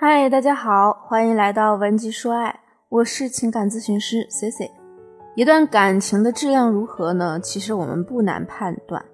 嗨，大家好，欢迎来到文姬说爱，我是情感咨询师 C C。一段感情的质量如何呢？其实我们不难判断，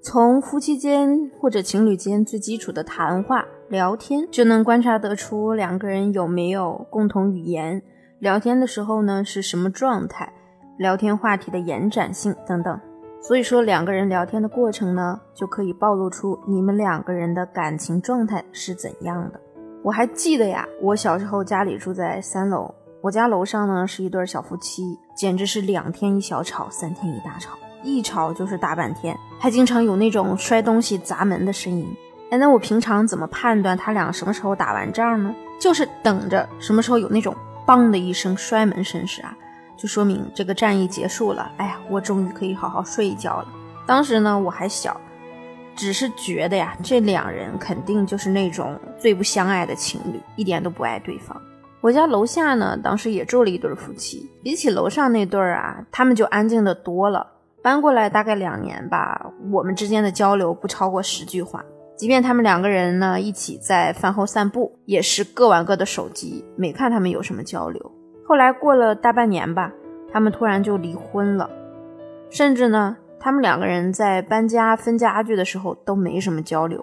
从夫妻间或者情侣间最基础的谈话聊天，就能观察得出两个人有没有共同语言，聊天的时候呢是什么状态，聊天话题的延展性等等。所以说，两个人聊天的过程呢，就可以暴露出你们两个人的感情状态是怎样的。我还记得呀，我小时候家里住在三楼，我家楼上呢是一对小夫妻，简直是两天一小吵，三天一大吵，一吵就是大半天，还经常有那种摔东西砸门的声音。哎，那我平常怎么判断他俩什么时候打完仗呢？就是等着什么时候有那种“梆”的一声摔门声时啊。就说明这个战役结束了，哎呀，我终于可以好好睡一觉了。当时呢，我还小，只是觉得呀，这两人肯定就是那种最不相爱的情侣，一点都不爱对方。我家楼下呢，当时也住了一对夫妻，比起楼上那对儿啊，他们就安静的多了。搬过来大概两年吧，我们之间的交流不超过十句话。即便他们两个人呢一起在饭后散步，也是各玩各的手机，没看他们有什么交流。后来过了大半年吧，他们突然就离婚了，甚至呢，他们两个人在搬家分家具的时候都没什么交流。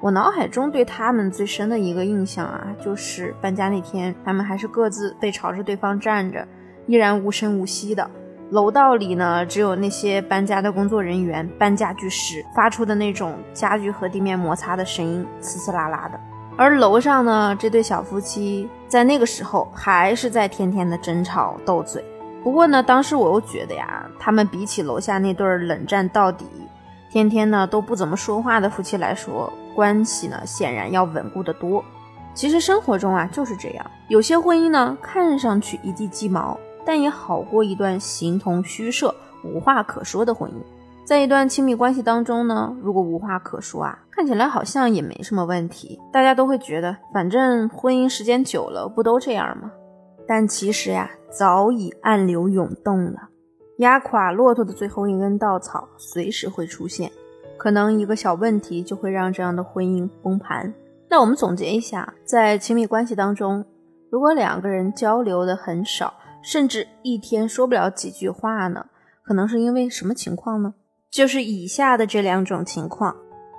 我脑海中对他们最深的一个印象啊，就是搬家那天，他们还是各自背朝着对方站着，依然无声无息的。楼道里呢，只有那些搬家的工作人员搬家具时发出的那种家具和地面摩擦的声音，呲呲啦啦的。而楼上呢，这对小夫妻在那个时候还是在天天的争吵斗嘴。不过呢，当时我又觉得呀，他们比起楼下那对冷战到底、天天呢都不怎么说话的夫妻来说，关系呢显然要稳固得多。其实生活中啊就是这样，有些婚姻呢看上去一地鸡毛，但也好过一段形同虚设、无话可说的婚姻。在一段亲密关系当中呢，如果无话可说啊，看起来好像也没什么问题，大家都会觉得反正婚姻时间久了不都这样吗？但其实呀，早已暗流涌动了，压垮骆驼的最后一根稻草随时会出现，可能一个小问题就会让这样的婚姻崩盘。那我们总结一下，在亲密关系当中，如果两个人交流的很少，甚至一天说不了几句话呢，可能是因为什么情况呢？就是以下的这两种情况，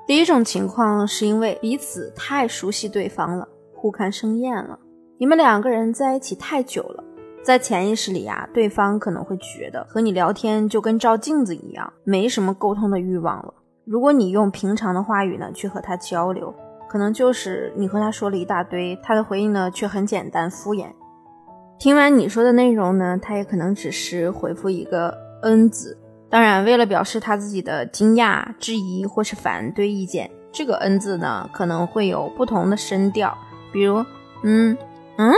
第一种情况是因为彼此太熟悉对方了，互看生厌了。你们两个人在一起太久了，在潜意识里啊，对方可能会觉得和你聊天就跟照镜子一样，没什么沟通的欲望了。如果你用平常的话语呢去和他交流，可能就是你和他说了一大堆，他的回应呢却很简单敷衍。听完你说的内容呢，他也可能只是回复一个“嗯”字。当然，为了表示他自己的惊讶、质疑或是反对意见，这个嗯字呢可能会有不同的声调，比如“嗯嗯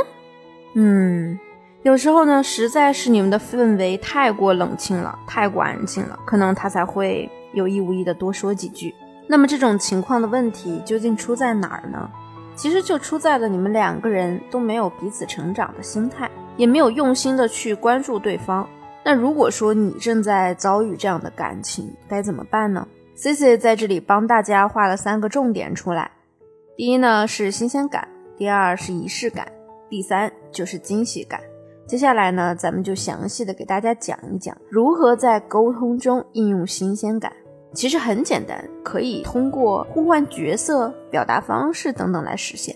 嗯”。有时候呢，实在是你们的氛围太过冷清了，太过安静了，可能他才会有意无意的多说几句。那么这种情况的问题究竟出在哪儿呢？其实就出在了你们两个人都没有彼此成长的心态，也没有用心的去关注对方。那如果说你正在遭遇这样的感情，该怎么办呢？C C 在这里帮大家画了三个重点出来。第一呢是新鲜感，第二是仪式感，第三就是惊喜感。接下来呢，咱们就详细的给大家讲一讲如何在沟通中应用新鲜感。其实很简单，可以通过互换角色、表达方式等等来实现。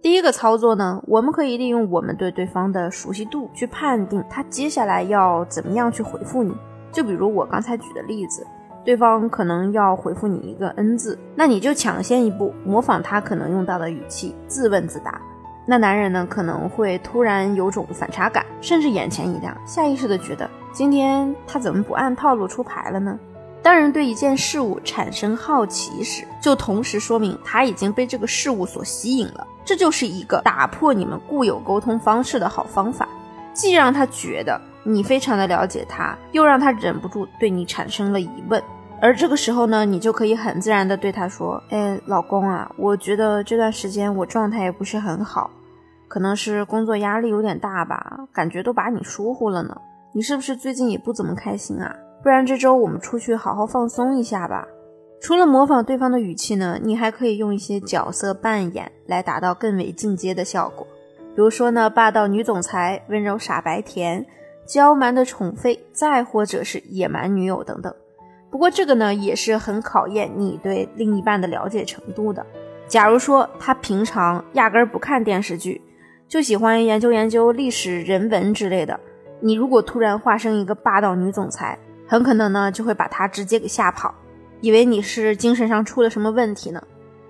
第一个操作呢，我们可以利用我们对对方的熟悉度去判定他接下来要怎么样去回复你。就比如我刚才举的例子，对方可能要回复你一个 N 字，那你就抢先一步模仿他可能用到的语气，自问自答。那男人呢可能会突然有种反差感，甚至眼前一亮，下意识的觉得今天他怎么不按套路出牌了呢？当人对一件事物产生好奇时，就同时说明他已经被这个事物所吸引了。这就是一个打破你们固有沟通方式的好方法，既让他觉得你非常的了解他，又让他忍不住对你产生了疑问。而这个时候呢，你就可以很自然的对他说：“哎，老公啊，我觉得这段时间我状态也不是很好，可能是工作压力有点大吧，感觉都把你疏忽了呢。你是不是最近也不怎么开心啊？不然这周我们出去好好放松一下吧。”除了模仿对方的语气呢，你还可以用一些角色扮演来达到更为进阶的效果。比如说呢，霸道女总裁、温柔傻白甜、娇蛮的宠妃，再或者是野蛮女友等等。不过这个呢，也是很考验你对另一半的了解程度的。假如说他平常压根儿不看电视剧，就喜欢研究研究历史、人文之类的，你如果突然化身一个霸道女总裁，很可能呢就会把他直接给吓跑。以为你是精神上出了什么问题呢？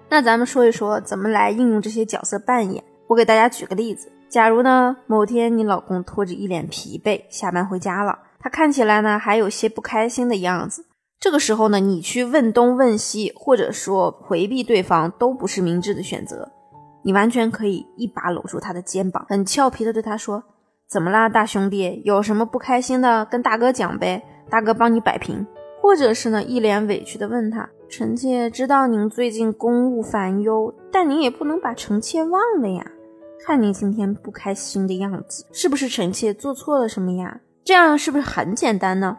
那咱们说一说怎么来应用这些角色扮演。我给大家举个例子：假如呢某天你老公拖着一脸疲惫下班回家了，他看起来呢还有些不开心的样子。这个时候呢，你去问东问西，或者说回避对方，都不是明智的选择。你完全可以一把搂住他的肩膀，很俏皮的对他说：“怎么啦，大兄弟？有什么不开心的，跟大哥讲呗，大哥帮你摆平。”或者是呢，一脸委屈的问他：“臣妾知道您最近公务烦忧，但您也不能把臣妾忘了呀。看您今天不开心的样子，是不是臣妾做错了什么呀？这样是不是很简单呢？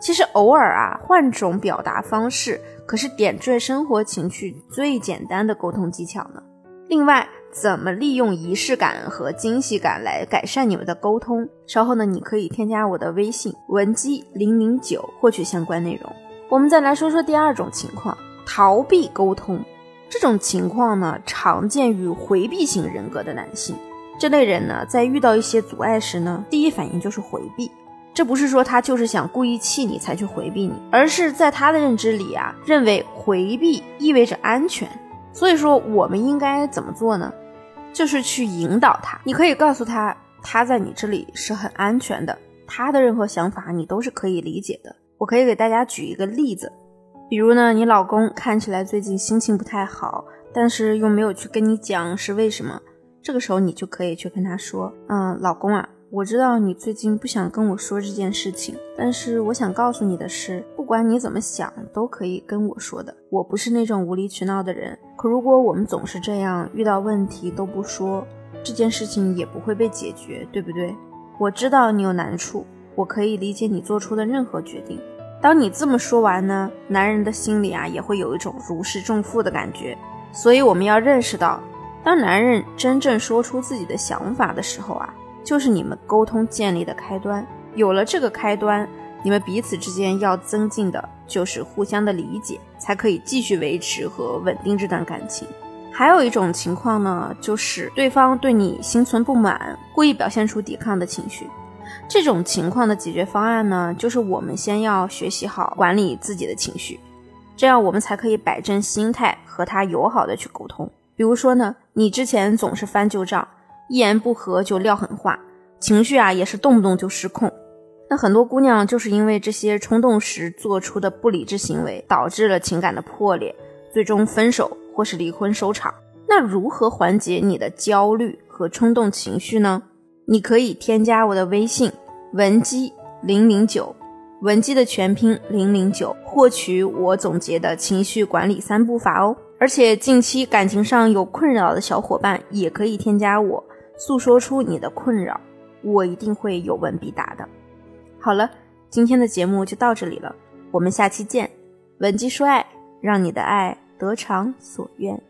其实偶尔啊，换种表达方式，可是点缀生活情趣最简单的沟通技巧呢。另外。”怎么利用仪式感和惊喜感来改善你们的沟通？稍后呢，你可以添加我的微信文姬零零九获取相关内容。我们再来说说第二种情况，逃避沟通。这种情况呢，常见于回避型人格的男性。这类人呢，在遇到一些阻碍时呢，第一反应就是回避。这不是说他就是想故意气你才去回避你，而是在他的认知里啊，认为回避意味着安全。所以说，我们应该怎么做呢？就是去引导他，你可以告诉他，他在你这里是很安全的，他的任何想法你都是可以理解的。我可以给大家举一个例子，比如呢，你老公看起来最近心情不太好，但是又没有去跟你讲是为什么，这个时候你就可以去跟他说，嗯，老公啊。我知道你最近不想跟我说这件事情，但是我想告诉你的是，不管你怎么想，都可以跟我说的。我不是那种无理取闹的人。可如果我们总是这样，遇到问题都不说，这件事情也不会被解决，对不对？我知道你有难处，我可以理解你做出的任何决定。当你这么说完呢，男人的心里啊也会有一种如释重负的感觉。所以我们要认识到，当男人真正说出自己的想法的时候啊。就是你们沟通建立的开端，有了这个开端，你们彼此之间要增进的就是互相的理解，才可以继续维持和稳定这段感情。还有一种情况呢，就是对方对你心存不满，故意表现出抵抗的情绪。这种情况的解决方案呢，就是我们先要学习好管理自己的情绪，这样我们才可以摆正心态和他友好的去沟通。比如说呢，你之前总是翻旧账。一言不合就撂狠话，情绪啊也是动不动就失控。那很多姑娘就是因为这些冲动时做出的不理智行为，导致了情感的破裂，最终分手或是离婚收场。那如何缓解你的焦虑和冲动情绪呢？你可以添加我的微信文姬零零九，文姬的全拼零零九，获取我总结的情绪管理三步法哦。而且近期感情上有困扰的小伙伴也可以添加我。诉说出你的困扰，我一定会有问必答的。好了，今天的节目就到这里了，我们下期见。文姬说爱，让你的爱得偿所愿。